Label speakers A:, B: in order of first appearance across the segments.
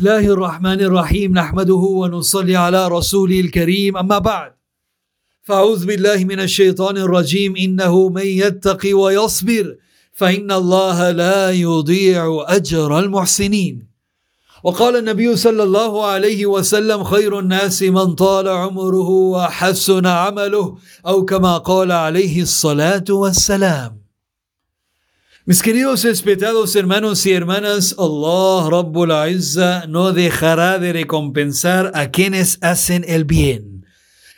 A: الله الرحمن الرحيم نحمده ونصلي على رسوله الكريم أما بعد. فأعوذ بالله من الشيطان الرجيم إنه من يتقي ويصبر فإن الله لا يضيع أجر المحسنين. وقال النبي صلى الله عليه وسلم خير الناس من طال عمره وحسن عمله أو كما قال عليه الصلاة والسلام. Mis queridos respetados hermanos y hermanas, Allah Rabbul Izza no dejará de recompensar a quienes hacen el bien.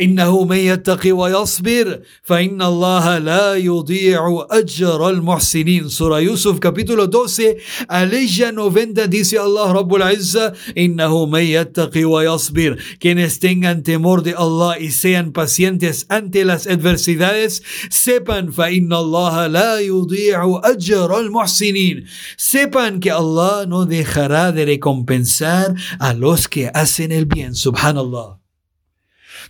A: إنه من يتقي ويصبر فإن الله لا يضيع أجر المحسنين سورة يوسف capítulo 12 aleya 90 dice Allah Rabbul Izza إنه من يتقي ويصبر quienes tengan temor de Allah y sean pacientes ante las adversidades sepan فإن الله لا يضيع أجر المحسنين sepan que Allah no dejará de recompensar a los que hacen el bien subhanallah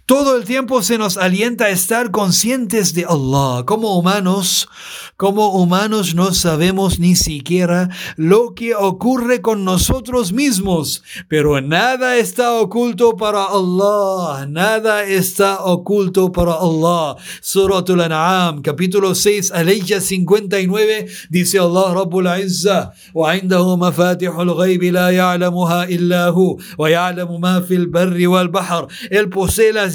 A: Todo el tiempo se nos alienta a estar conscientes de Allah. Como humanos, como humanos no sabemos ni siquiera lo que ocurre con nosotros mismos, pero nada está oculto para Allah. Nada está oculto para Allah. Suratul An'am, capítulo 6, aleya 59, dice Allah Rabbul Izza, وعنده مفاتح الغيب لا يعلمها إلا هو ويعلم ما في البر والبحر. Él posee las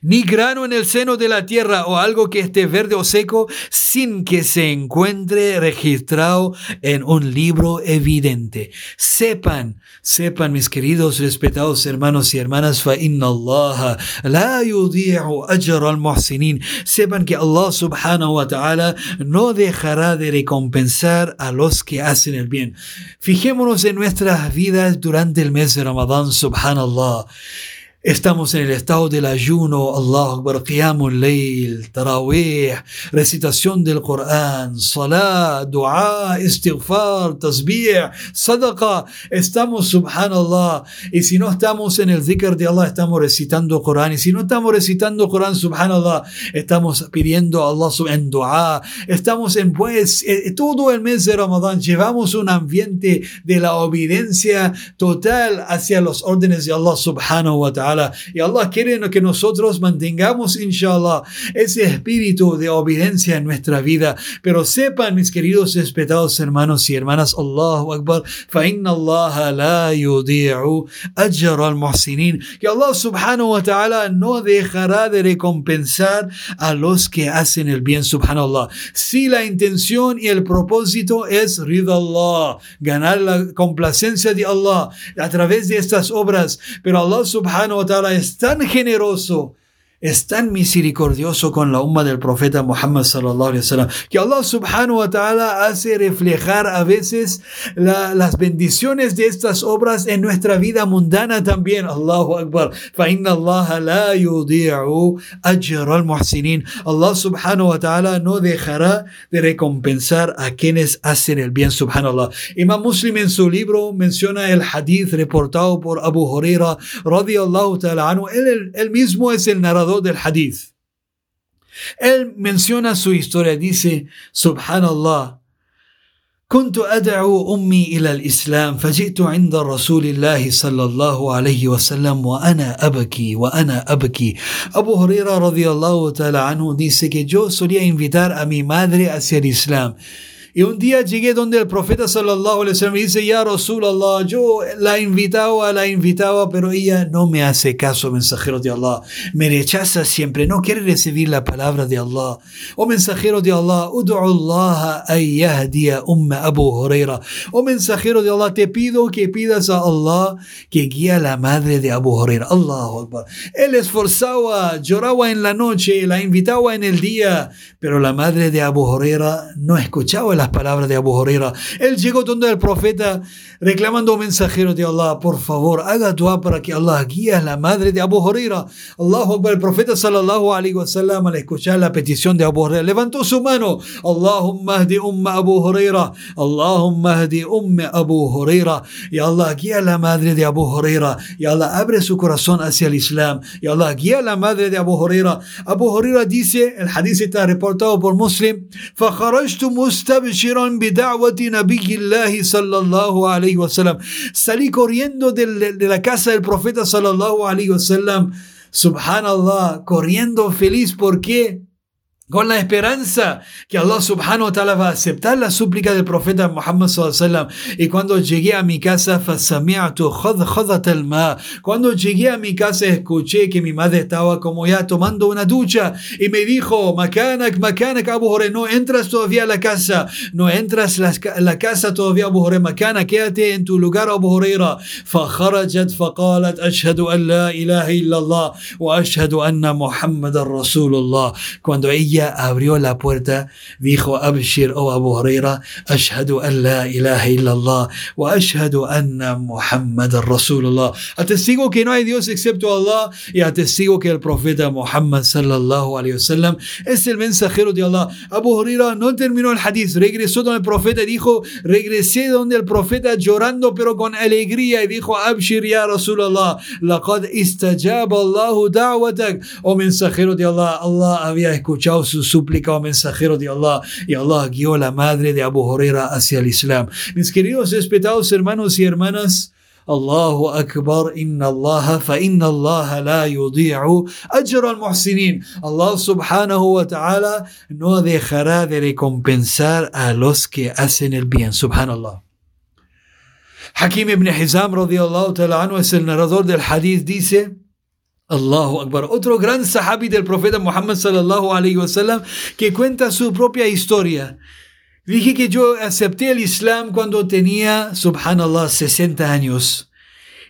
A: ni grano en el seno de la tierra o algo que esté verde o seco sin que se encuentre registrado en un libro evidente. Sepan, sepan mis queridos respetados hermanos y hermanas, Allah la al muhsinin. Sepan que Allah subhanahu wa ta'ala no dejará de recompensar a los que hacen el bien. Fijémonos en nuestras vidas durante el mes de Ramadán, subhanallah. Estamos en el estado del ayuno, Allah Akbar, Qiyamul Layl, Tarawih, recitación del Corán, Salah, Dua, Istighfar, Tasbih, Sadaqa. Estamos, subhanallah. Y si no estamos en el zikr de Allah, estamos recitando Corán. Y si no estamos recitando Corán, subhanallah, estamos pidiendo a Allah en Dua. Estamos en, pues, eh, todo el mes de Ramadán, llevamos un ambiente de la obediencia total hacia los órdenes de Allah subhanahu wa ta'ala. Y Allah quiere que nosotros mantengamos, inshallah, ese espíritu de obediencia en nuestra vida. Pero sepan, mis queridos respetados hermanos y hermanas, Allahu Akbar, Allah la al muhsinin. Que Allah subhanahu wa ta'ala no dejará de recompensar a los que hacen el bien, subhanallah. Si la intención y el propósito es ridha Allah, ganar la complacencia de Allah a través de estas obras, pero Allah subhanahu wa es tan generoso es tan misericordioso con la umma del profeta Muhammad sallallahu alaihi wasallam que Allah subhanahu wa ta'ala hace reflejar a veces las bendiciones de estas obras en nuestra vida mundana también. Allahu Akbar. Allah la yudi'u ajra al-muhsinin. Allah subhanahu wa ta'ala no dejará de recompensar a quienes hacen el bien, subhanallah. Imam Muslim en su libro menciona el hadith reportado por Abu Huraira radiyallahu ta'ala anhu. Él, él mismo es el narrador del hadith. Él menciona su historia, dice, subhanallah, كنت أدعو أمي إلى الإسلام فجئت عند رسول الله صلى الله عليه وسلم وأنا أبكي وأنا أبكي Abu Huraira radiallahu ta'ala anhu dice que yo solía invitar a mi madre hacia el Islam Y un día llegué donde el profeta sallallahu alaihi wasallam dice, ya Rasulallah, yo la invitaba, la invitaba, pero ella no me hace caso, mensajero de Allah. Me rechaza siempre, no quiere recibir la palabra de Allah. Oh mensajero de Allah, Allah yahdiya umma Abu Huraira. Oh mensajero de Allah, te pido que pidas a Allah que guíe a la madre de Abu Huraira. Allahu Akbar. Él esforzaba, lloraba en la noche, la invitaba en el día, pero la madre de Abu Huraira no escuchaba la las palabras de Abu Huraira. Él llegó donde el profeta reclamando mensajero de Allah, por favor, haga dua para que Allah guíe a la madre de Abu Huraira. Allahu el profeta sallallahu alaihi wasallam al escuchar la petición de Abu Huraira levantó su mano. Allahumma ahdi umma Abu Huraira. Allahumma ahdi umma Abu Huraira. Y Allah guía a la madre de Abu Huraira. Y Allah abre su corazón hacia el Islam. Y Allah guía a la madre de Abu Huraira. Abu Huraira dice, el hadith está reportado por Muslim, فخرجت مستبشرا بدعوة نبي الله صلى الله عليه alayhi. Salí corriendo de, la casa del profeta sallallahu alayhi wasallam. Subhanallah, corriendo feliz. ¿Por qué? con la esperanza que Allah subhanahu wa ta'ala va a aceptar la súplica del profeta Muhammad sallallahu y cuando llegué a mi casa cuando llegué a mi casa escuché que mi madre estaba como ya tomando una ducha y me dijo makanak makanak Abu Hore no entras todavía a la casa no entras a la casa todavía Abu Hore makana quédate en tu lugar Abu Huraira فخرجت فقالت أشهد أن لا إله إلا الله وأشهد أن محمد رسول الله cuando ella abrió la puerta, dijo Abshir oh Abu Huraira, Ashhadu an la ilaha illallah wa ashhadu anna Muhammad Rasulullah. Atestigo que no hay Dios excepto Allah y atestigo que el profeta Muhammad sallallahu alayhi wasallam es el mensajero de Allah. Abu Huraira no terminó el hadith, regresó donde el profeta dijo, regresé donde el profeta llorando pero con alegría y dijo, Abshir ya Rasulullah, laqad istajaba Allahu da'watak, oh mensajero de Allah, Allah había escuchado su súplica o mensajero de Allah y Allah guió a la madre de Abu Huraira hacia el Islam. Mis queridos respetados hermanos y hermanas, Allahu Akbar, inna Allah, fa inna Allah la yudi'u ajra al-muhsinin. Allah subhanahu wa ta'ala no dejará de recompensar a los que hacen el bien. Subhanallah. Hakim ibn Hizam radiallahu ta'ala anhu es el narrador del hadith, dice, Allahu Akbar. Otro gran sahabi del profeta Muhammad sallallahu alayhi wasallam que cuenta su propia historia. Dije que yo acepté el Islam cuando tenía, subhanallah, 60 años.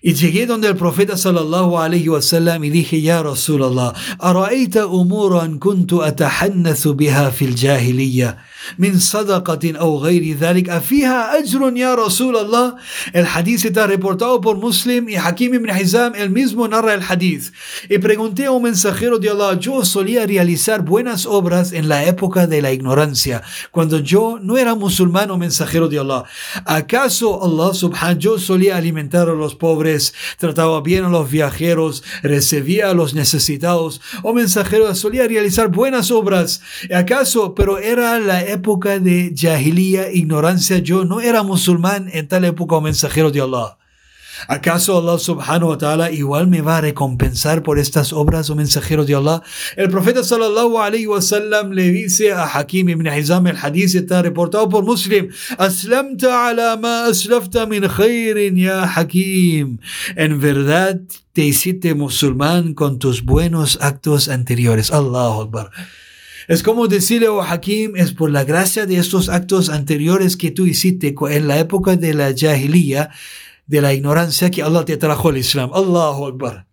A: Y llegué donde el profeta sallallahu alayhi wasallam y dije, Ya Rasulallah, أرأيت أمورا كنت أتحنث بها في الجاهلية من صدقة أو غير ذلك أفيها أجر يا رسول الله El hadith está reportado por Muslim y Hakim ibn Hizam, el mismo narra el hadith. Y pregunté a un mensajero de Allah, yo solía realizar buenas obras en la época de la ignorancia, cuando yo no era musulmán o mensajero de Allah. ¿Acaso Allah subhanahu yo solía alimentar a los pobres, trataba bien a los viajeros, recibía a los necesitados, o mensajero solía realizar buenas obras? ¿Acaso, pero era la época de jahiliya, ignorancia, yo no era musulmán en tal época o mensajero de Allah. ¿Acaso Allah subhanahu wa ta'ala igual me va a recompensar por estas obras o mensajero de Allah? El profeta sallallahu alayhi wa sallam le dice a Hakim ibn Hizam, el hadith está reportado por Muslim, Aslamta ala ma aslafta min khairin ya Hakim. En verdad te hiciste musulmán con tus buenos actos anteriores. Allahu Akbar. Es como decirle, oh Hakim, es por la gracia de estos actos anteriores que tú hiciste en la época de la jahiliya, de la ignorancia, que Allah te trajo el Islam. Allahu Akbar.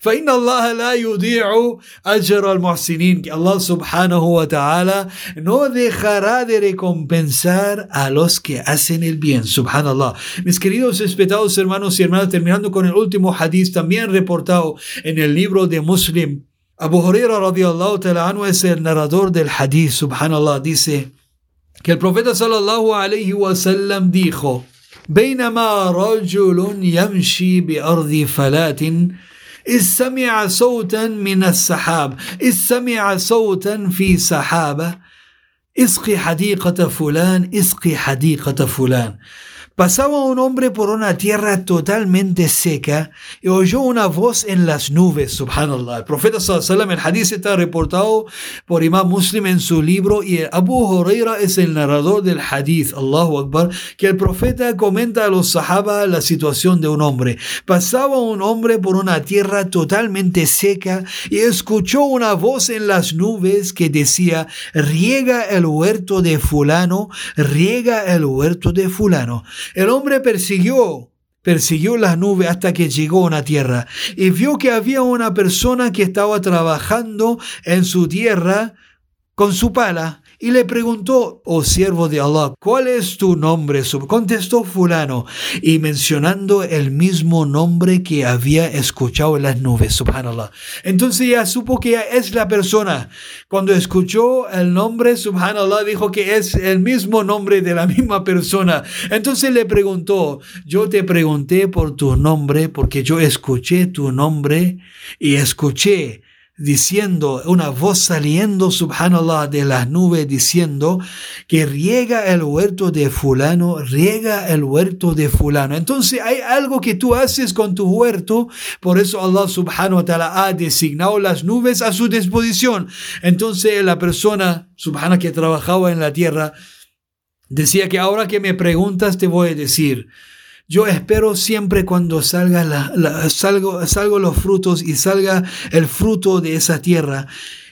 A: فإن الله لا يضيع أجر المحسنين que Allah subhanahu wa ta'ala no dejará de recompensar a los que hacen el bien subhanallah mis queridos respetados hermanos y hermanas terminando con el último hadith también reportado en el libro de Muslim Abu Huraira radiallahu ta'ala anhu es el narrador del hadith, subhanallah, dice que el profeta sallallahu alayhi wa sallam dijo, بينما رجل يمشي بأرض فلات إذ سمع صوتا من السحاب إذ سمع صوتا في سحابة اسقي حديقة فلان اسقي حديقة فلان Pasaba un hombre por una tierra totalmente seca y oyó una voz en las nubes, subhanallah. El profeta sallallahu el hadith está reportado por Imam Muslim en su libro y Abu Huraira es el narrador del hadith, Allahu Akbar, que el profeta comenta a los sahaba la situación de un hombre. Pasaba un hombre por una tierra totalmente seca y escuchó una voz en las nubes que decía, riega el huerto de fulano, riega el huerto de fulano. El hombre persiguió, persiguió las nubes hasta que llegó a una tierra y vio que había una persona que estaba trabajando en su tierra con su pala y le preguntó, oh siervo de Allah, ¿cuál es tu nombre? Contestó fulano y mencionando el mismo nombre que había escuchado en las nubes, subhanallah. Entonces ya supo que es la persona. Cuando escuchó el nombre, subhanallah, dijo que es el mismo nombre de la misma persona. Entonces le preguntó, yo te pregunté por tu nombre porque yo escuché tu nombre y escuché diciendo, una voz saliendo, subhanallah, de las nubes diciendo que riega el huerto de fulano, riega el huerto de fulano. Entonces hay algo que tú haces con tu huerto, por eso Allah subhanahu wa ta'ala ha designado las nubes a su disposición. Entonces la persona, subhana, que trabajaba en la tierra, decía que ahora que me preguntas te voy a decir, yo espero siempre cuando salga los frutos y salga el fruto de esa tierra.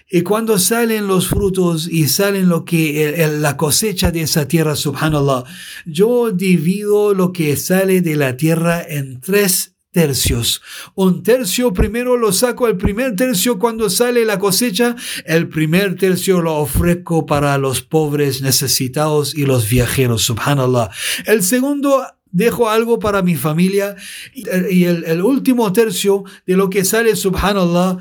A: Y cuando salen los frutos y salen lo que la cosecha de esa tierra, subhanallah, yo divido lo que sale de la tierra en tres tercios. Un tercio primero lo saco, el primer tercio cuando sale la cosecha, el primer tercio lo ofrezco para los pobres necesitados y los viajeros, subhanallah. El segundo dejo algo para mi familia y el, último tercio de lo que sale, subhanallah,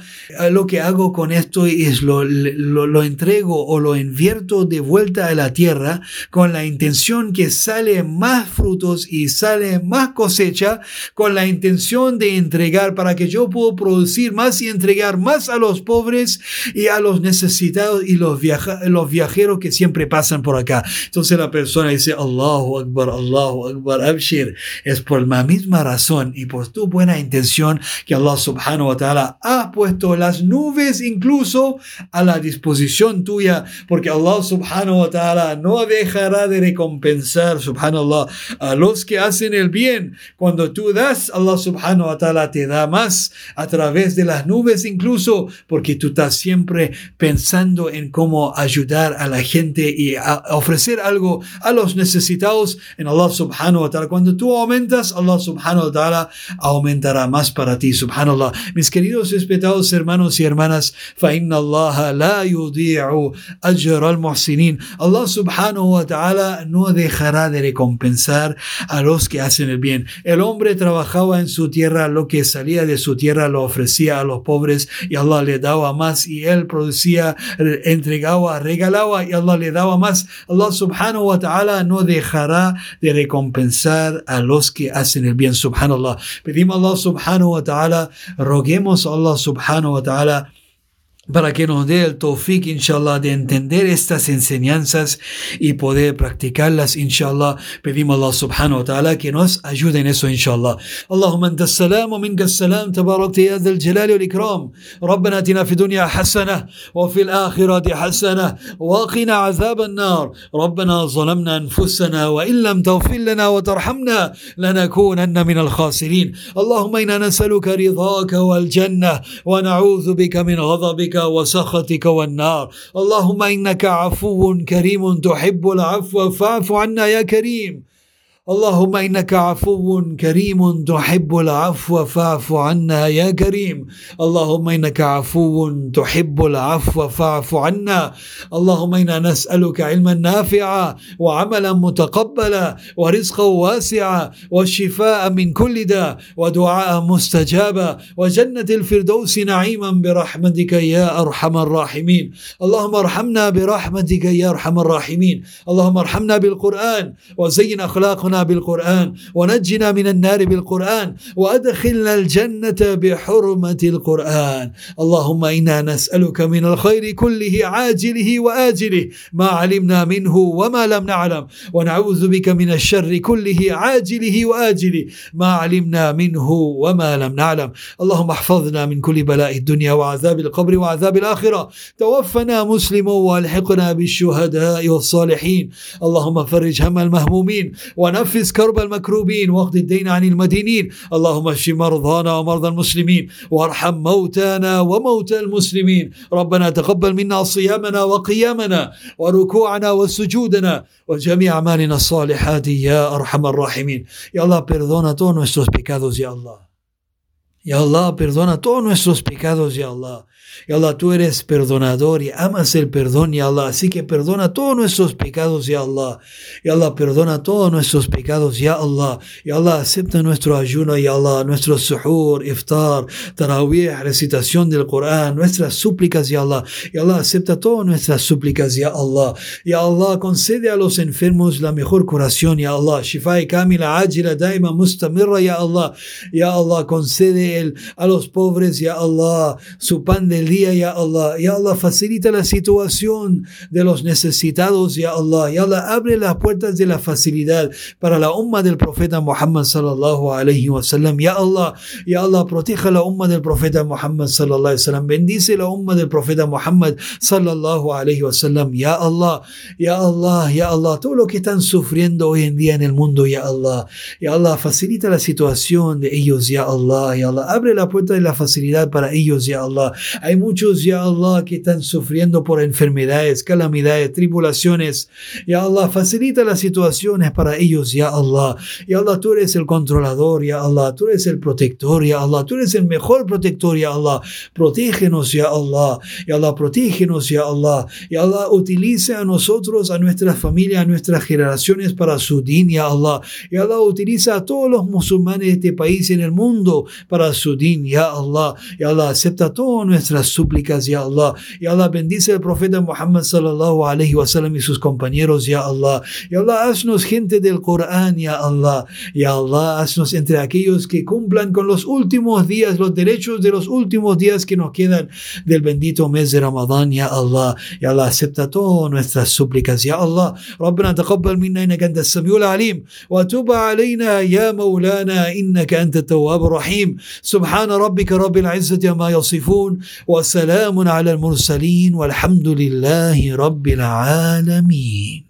A: lo que hago con esto es lo, lo, entrego o lo invierto de vuelta a la tierra con la intención que sale más frutos y sale más cosecha con la intención de entregar para que yo pueda producir más y entregar más a los pobres y a los necesitados y los, los viajeros que siempre pasan por acá. Entonces la persona dice, Allahu Akbar, Allahu Akbar, es por la misma razón y por tu buena intención que Allah subhanahu wa ta'ala ha puesto las nubes incluso a la disposición tuya, porque Allah subhanahu wa ta'ala no dejará de recompensar, subhanallah, a los que hacen el bien. Cuando tú das, Allah subhanahu wa ta'ala te da más a través de las nubes incluso, porque tú estás siempre pensando en cómo ayudar a la gente y ofrecer algo a los necesitados en Allah subhanahu wa ta'ala. Cuando tú aumentas, Allah subhanahu wa ta'ala aumentará más para ti, subhanallah. Mis queridos respetados hermanos y hermanas, فَإِنَّ اللَّهَ لَا يُضِيعُ أَجْرَ الْمُحْسِنِينَ Allah subhanahu wa ta'ala no dejará de recompensar a los que hacen el bien. El hombre trabajaba en su tierra, lo que salía de su tierra lo ofrecía a los pobres y Allah le daba más y él producía, entregaba, regalaba y Allah le daba más. Allah subhanahu wa ta'ala no dejará de recompensar a los que hacen el bien, subhanallah. Pedimos a Allah subhanahu wa ta'ala, roguemos a Allah subhanahu wa ta'ala para que nos dé el tawfiq, inshallah, de entender estas enseñanzas y poder practicarlas, inshallah. Pedimos a Allah subhanahu wa ta'ala que nos ayude en eso, inshallah. Salam wa minka salam, tabarakta ya dhal jalali wal ikram. ربنا اتنا في الدنيا حسنه وفي الاخره حسنه وقنا عذاب النار ربنا ظلمنا انفسنا وان لم تغفر لنا وترحمنا لنكونن من الخاسرين اللهم أنا نسالك رضاك والجنه ونعوذ بك من غضبك وسخطك والنار. اللهم إنك عفو كريم تحب العفو فاعف عنا يا كريم. اللهم إنك عفو كريم تحب العفو فاعف عنا يا كريم. اللهم إنك عفو تحب العفو فاعف عنا. اللهم إنا نسألك علما نافعا وعملا متقبلا ورزقا واسعا والشفاء من كل داء ودعاء مستجابا وجنة الفردوس نعيما برحمتك يا أرحم الراحمين. اللهم ارحمنا برحمتك يا أرحم الراحمين. اللهم ارحمنا بالقرآن وزين أخلاقنا بالقرآن ونجنا من النار بالقرآن وأدخلنا الجنة بحرمة القرآن. اللهم إنا نسألك من الخير كله عاجله وآجله ما علمنا منه وما لم نعلم ونعوذ بك من الشر كله عاجله وآجله ما علمنا منه وما لم نعلم. اللهم احفظنا من كل بلاء الدنيا وعذاب القبر وعذاب الآخرة. توفنا مسلما وألحقنا بالشهداء والصالحين. اللهم فرج هم المهمومين ونفع نفس كرب المكروبين واقض الدين عن المدينين. اللهم اشف مرضانا ومرضى المسلمين وارحم موتانا وموتى المسلمين. ربنا تقبل منا صيامنا وقيامنا وركوعنا وسجودنا وجميع أعمالنا الصالحات يا أرحم الراحمين. يا الله perdona todos nuestros pecados يا الله Y Allah perdona todos nuestros pecados, Ya Allah. Ya Allah, tú eres perdonador y amas el perdón, Ya Allah. Así que perdona todos nuestros pecados, Ya Allah. Ya Allah, perdona todos nuestros pecados, Ya Allah. Ya Allah, acepta nuestro ayuno, Ya Allah. Nuestro suhur, iftar, tarawih, recitación del Corán, nuestras súplicas, Ya Allah. Ya Allah, acepta todas nuestras súplicas, Ya Allah. Ya Allah, concede a los enfermos la mejor curación, Ya Allah. Shifa kamila, ajira, daima, mustamirra, Ya Allah. Ya Allah, concede a los pobres, ya Allah, su pan del día, ya Allah. Ya Allah, facilita la situación de los necesitados, ya Allah. Ya Allah, abre las puertas de la facilidad para la umma del profeta Muhammad sallallahu alayhi wa sallam. Ya Allah, ya Allah, proteja la umma del profeta Muhammad sallallahu alayhi wa sallam. Bendice la umma del profeta Muhammad sallallahu alayhi wa sallam. Ya Allah, ya Allah, ya Allah, todo lo que están sufriendo hoy en día en el mundo, ya Allah. Ya Allah, facilita la situación de ellos, ya Allah. Ya Allah, abre la puerta de la facilidad para ellos, ya Allah. Hay muchos, ya Allah, que están sufriendo por enfermedades, calamidades, tribulaciones. Ya Allah, facilita las situaciones para ellos, ya Allah. Ya Allah, tú eres el controlador, ya Allah. Tú eres el protector, ya Allah. Tú eres el mejor protector, ya Allah. Protégenos, ya Allah. Ya Allah, protégenos, ya Allah. Ya Allah, utilice a nosotros, a nuestra familia, a nuestras generaciones para su din, ya Allah. Ya Allah, utiliza a todos los musulmanes de este país y en el mundo para su din, ya Allah. Ya Allah, acepta todas nuestras súplicas, ya Allah. Ya Allah, bendice al profeta Muhammad sallallahu alayhi wa sallam y sus compañeros, ya Allah. Ya Allah, haznos gente del Corán, ya Allah. Ya Allah, haznos entre aquellos que cumplan con los últimos días, los derechos de los últimos días que nos quedan del bendito mes de Ramadán, ya Allah. Ya Allah, acepta todas nuestras súplicas, ya Allah. ربنا تقبل منا انك انت السميع العليم وتب علينا يا مولانا انك انت التواب الرحيم سبحان ربك رب العزة عما يصفون وسلام على المرسلين والحمد لله رب العالمين.